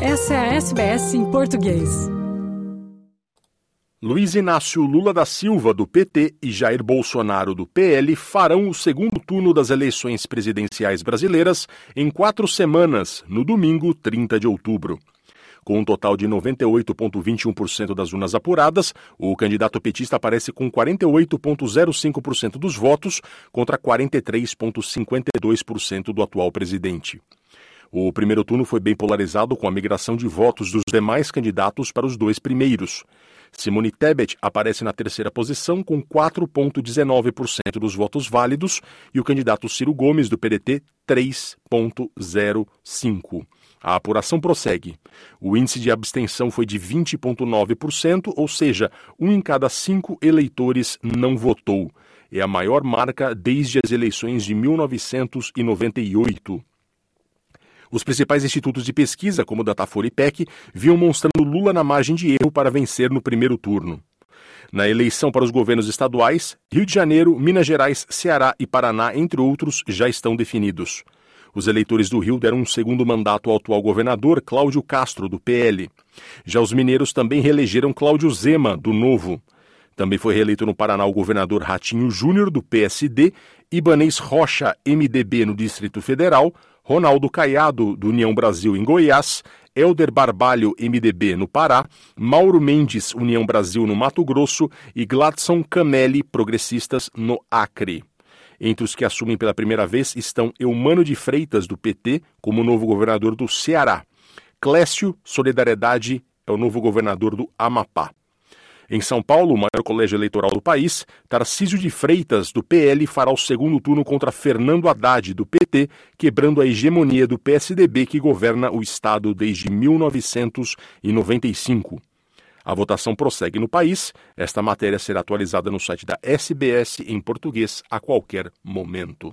Essa é a SBS em português. Luiz Inácio Lula da Silva, do PT, e Jair Bolsonaro, do PL, farão o segundo turno das eleições presidenciais brasileiras em quatro semanas, no domingo 30 de outubro. Com um total de 98,21% das urnas apuradas, o candidato petista aparece com 48,05% dos votos contra 43,52% do atual presidente. O primeiro turno foi bem polarizado com a migração de votos dos demais candidatos para os dois primeiros. Simone Tebet aparece na terceira posição com 4,19% dos votos válidos e o candidato Ciro Gomes, do PDT, 3,05%. A apuração prossegue. O índice de abstenção foi de 20,9%, ou seja, um em cada cinco eleitores não votou. É a maior marca desde as eleições de 1998. Os principais institutos de pesquisa, como o Datafolha e PEC, viam mostrando Lula na margem de erro para vencer no primeiro turno. Na eleição para os governos estaduais, Rio de Janeiro, Minas Gerais, Ceará e Paraná, entre outros, já estão definidos. Os eleitores do Rio deram um segundo mandato ao atual governador Cláudio Castro, do PL. Já os mineiros também reelegeram Cláudio Zema, do Novo. Também foi reeleito no Paraná o governador Ratinho Júnior, do PSD, Ibanês Rocha, MDB, no Distrito Federal, Ronaldo Caiado, do União Brasil, em Goiás, Helder Barbalho, MDB, no Pará, Mauro Mendes, União Brasil, no Mato Grosso e Gladson Camelli, Progressistas, no Acre. Entre os que assumem pela primeira vez estão Eumano de Freitas, do PT, como novo governador do Ceará. Clécio Solidariedade é o novo governador do Amapá. Em São Paulo, o maior colégio eleitoral do país, Tarcísio de Freitas, do PL, fará o segundo turno contra Fernando Haddad, do PT, quebrando a hegemonia do PSDB que governa o estado desde 1995. A votação prossegue no país. Esta matéria será atualizada no site da SBS em português a qualquer momento.